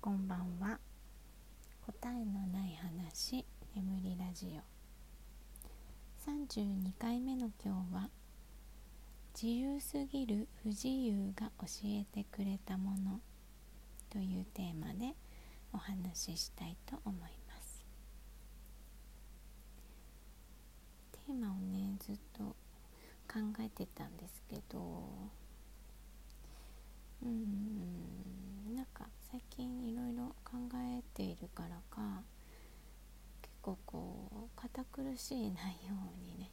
こんばんは。答えのない話眠りラジオ。32回目の今日は自由すぎる不自由が教えてくれたものというテーマでお話ししたいと思います。テーマをねずっと考えてたんですけどうんなんか最近いろいろ考えているからか結構こう堅苦しい内容にね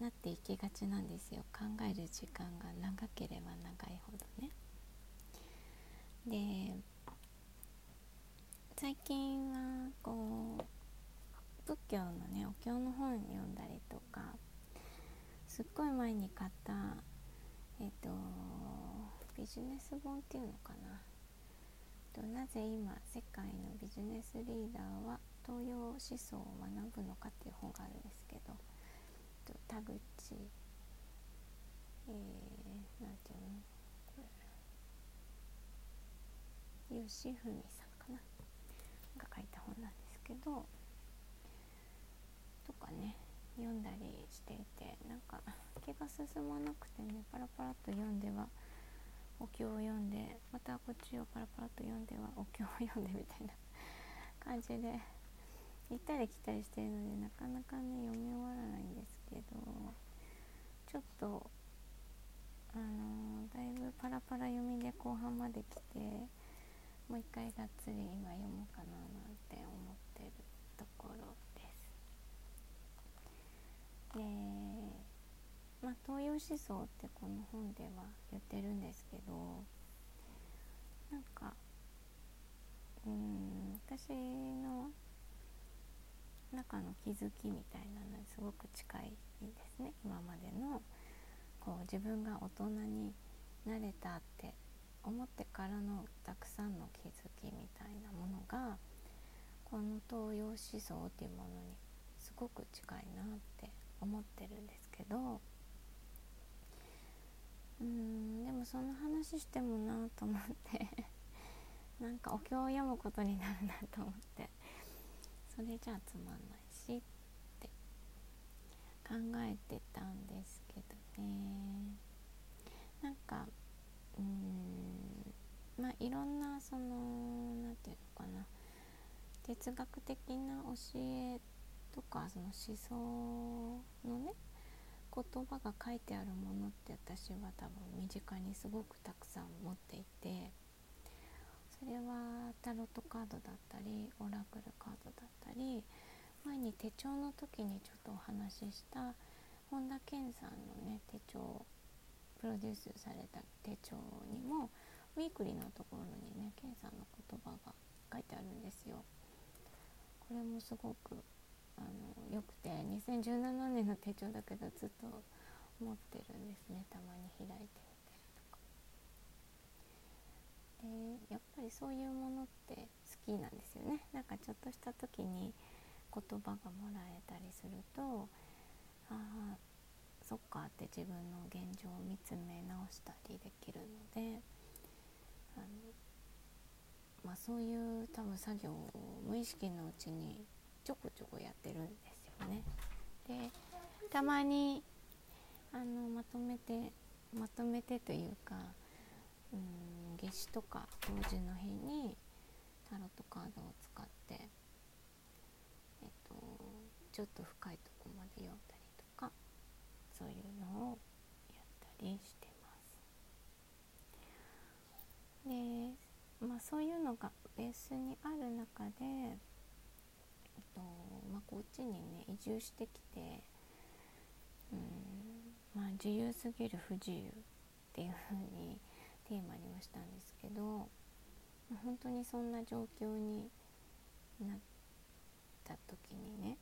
なっていきがちなんですよ考える時間が長ければ長いほどね。で最近はこう仏教のねお経の本読んだりとかすっごい前に買ったえっ、とビジネス本っていうのかな。となぜ今世界のビジネスリーダーは東洋思想を学ぶのかっていう本があるんですけどと田口えー、なんていうの？これ吉文さんかな？が書いた本なんですけどとかね読んだりしていてなんか気が進まなくてねパラパラっと読んではお経を読んでまたこっちをパラパラと読んではお経を読んでみたいな 感じで行ったり来たりしてるのでなかなかね読み終わらないんですけどちょっとあのー、だいぶパラパラ読みで後半まで来てもう一回がっつり今読もうかななんて思ってるところです。でまあ、東洋思想ってこの本では言ってるんですけどなんかうん私の中の気づきみたいなのにすごく近いですね。今までのこう自分が大人になれたって思ってからのたくさんの気づきみたいなものがこの東洋思想っていうものにすごく近いなって思ってるんですけどうんでもその話してもなと思って。なんかお経を読むことになるなと思って。それじゃあつまんないしって。考えてたんですけどね。なんかうんまあいろんなその何て言うのかな。哲学的な教えとかその思想のね言葉が書いてあるものって私は多分身近にすごくたくさん持っていてそれはタロットカードだったりオラクルカードだったり前に手帳の時にちょっとお話しした本田健さんのね手帳プロデュースされた手帳にもウィークリーのところにね健さんの言葉が書いてあるんですよ。これもすごくあのよくて2017年の手帳だけどずっと持ってるんですねたまに開いてみたりとか。でやっぱりそういうものって好きなんですよねなんかちょっとした時に言葉がもらえたりするとああそっかって自分の現状を見つめ直したりできるのであの、まあ、そういう多分作業を無意識のうちにちょこちょこやってるんですよね。でたまにあのまとめてまとめてというかうん夏至とか冬至の日にタロットカードを使って、えっと、ちょっと深いとこまで読んだりとかそういうのをやったりしてます。でまあそういうのがベースにある中でえっとまあ、こっちにね移住してきてうんまあ自由すぎる不自由っていう風に テーマにはしたんですけど本当にそんな状況になった時にね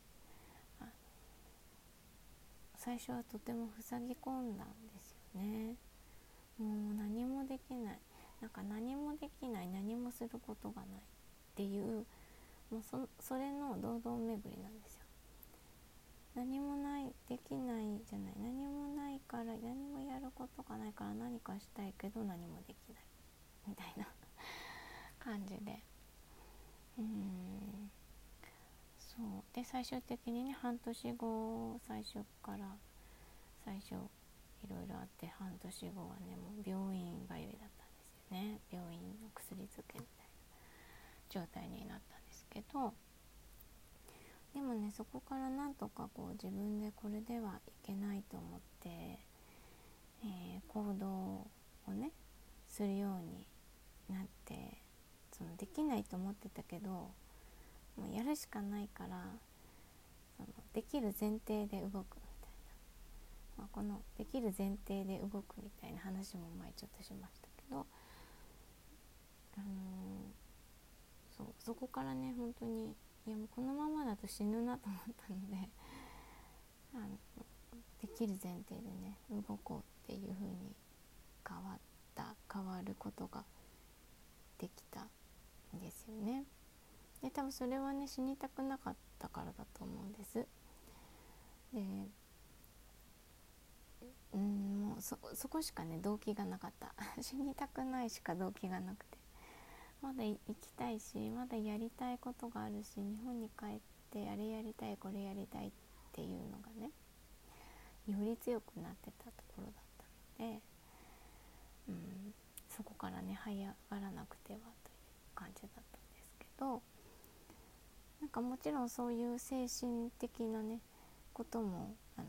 最初はとても塞ぎ込んだんですよね。もう何もできない。なんか何もできない何もすることがないっていうもうそそれの堂々巡りなんですよ。何もないできないじゃない。何もないから何もやることがないから何かしたいけど何もできない。みたいな 感じで。うん。そう。で最終的にね半年後最初から最初いろいろあって半年後はねもう病院通いだったんですよね。病院の薬漬けみたいな状態になったんですけどでもねそこからなんとかこう自分でこれではいけないと思って、えー、行動をねするようになってそのできないと思ってたけどもうやるしかないからそのできる前提で動くみたいな、まあ、このできる前提で動くみたいな話も前ちょっとしましたけど、あのー、そうそこからね本当にいやもうこのままだと死ぬなと思ったので あのできる前提でね動こうっていう風に変わった変わることができたんですよね。で多分それはね死にたくなかったからだと思うんです。でうんもうそそこしかね動機がなかった 死にたくないしか動機がなくてまだ行きたいしまだやりたいことがあるし日本に帰ってあれやりたいこれやりたいっていうのがねより強くなってたところだったので、うん、そこからね這い上がらなくてはという感じだったんですけどなんかもちろんそういう精神的なねこともあの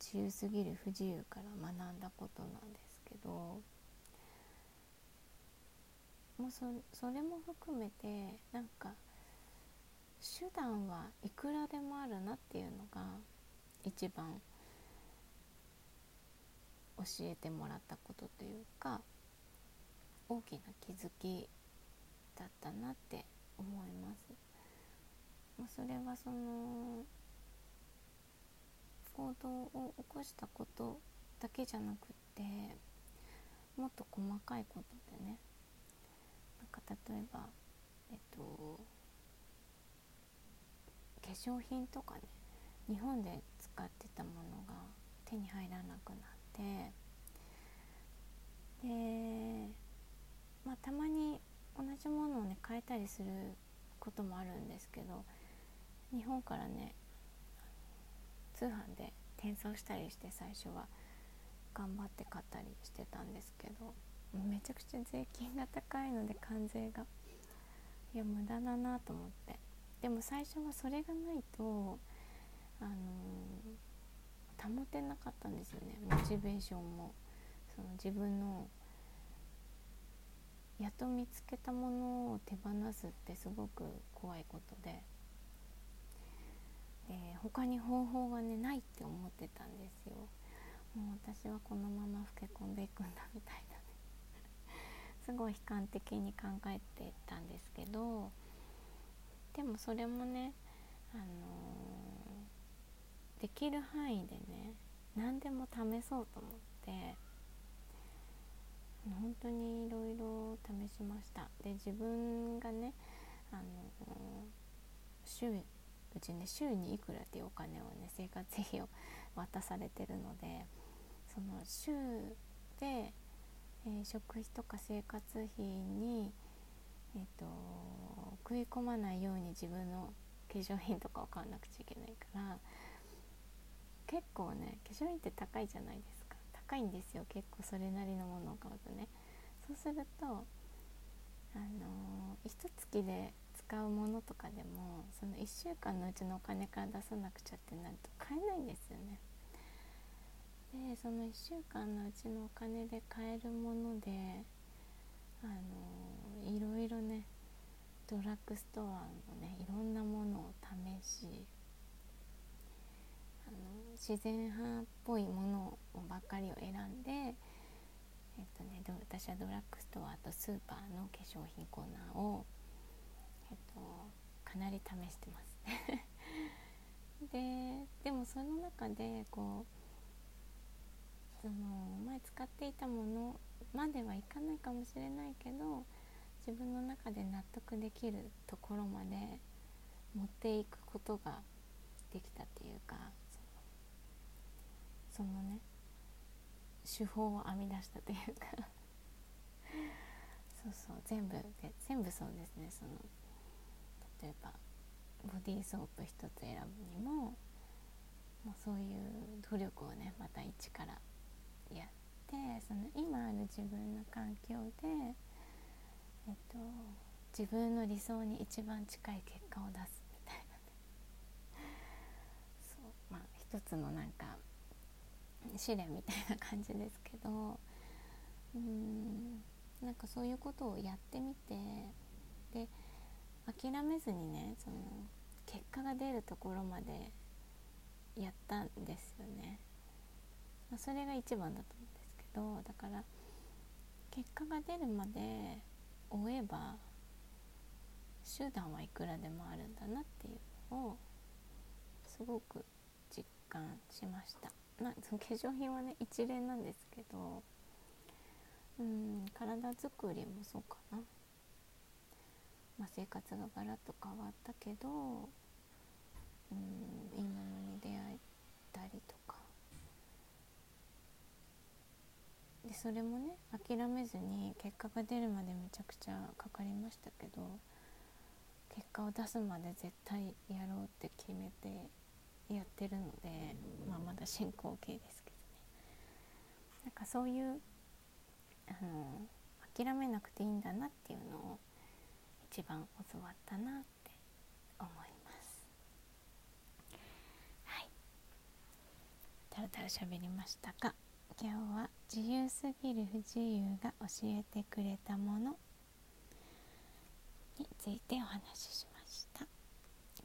自由すぎる不自由から学んだことなんですけどもうそそれも含めてなんか手段はいくらでもあるなっていうのが一番教えてもらったことというか大きな気づきだったなって思います。もうそれはその行動を起こしたことだけじゃなくってもっと細かいことでねか例えばえっと化粧品とかね日本で使ってたものが手に入らなくなってでまあたまに同じものをね変えたりすることもあるんですけど日本からね通販で転送したりして最初は頑張って買ったりしてたんですけどめちゃくちゃ税金が高いので関税が。いや無駄だなと思って。でも最初はそれがないとあのー、保てなかったんですよね。モチベーションも。その自分のやっと見つけたものを手放すってすごく怖いことで。で他に方法がねないって思ってたんですよ。もう私はこのまま老け込んでいくんだみたいな。すごい悲観的に考えてたんですけどでもそれもね、あのー、できる範囲でね何でも試そうと思って本当にいろいろ試しました。で自分がね、あのー、週うちね週にいくらっていうお金をね生活費を渡されてるのでその週でえー、食費とか生活費に、えーと、食い込まないように自分の化粧品とかを買わなくちゃいけないから結構ね化粧品って高いじゃないですか。高いんですよ。結構それなりのものを買うとね。そうするとあのー、一月で使うものとかでもその1週間のうちのお金から出さなくちゃってなると買えないんですよね。でその1週間のうちのお金で買えるものであのいろいろねドラッグストアのねいろんなものを試しあの自然派っぽいものばっかりを選んで、えっとね、私はドラッグストアとスーパーの化粧品コーナーを、えっと、かなり試してます。ででもその中でこうその前使っていたものまではいかないかもしれないけど自分の中で納得できるところまで持っていくことができたっていうかそのね手法を編み出したというか。そうそう全部で全部そうですねその例えばボディーソープ一つ選ぶにももうそういう努力をねまた一からやってその今ある自分の環境で、えっと、自分の理想に一番近い結果を出すみたいなね。そうまあ一つのなんか試練みたいな感じですけどうんなんかそういうことをやってみてで諦めずにねその結果が出るところまでやったんですよね、まあ、それが一番だと思うんですけどだから結果が出るまで追えば手段はいくらでもあるんだなっていうのをすごく実感しました。まその化粧品はね一連なんですけどうん体づくりもそうかな、まあ、生活がガラッと変わったけどうんいいものに出会えたりとかでそれもね諦めずに結果が出るまでめちゃくちゃかかりましたけど結果を出すまで絶対やろうって決めてやってるので、まあ、まだ進行形ですけどね。なんかそういうあの諦めなくていいんだなっていうのを一番教わったなって思います。はい。だらだら喋りましたが今日は自由すぎる不自由が教えてくれたものについてお話ししました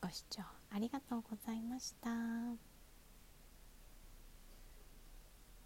ご視聴ありがとうございました。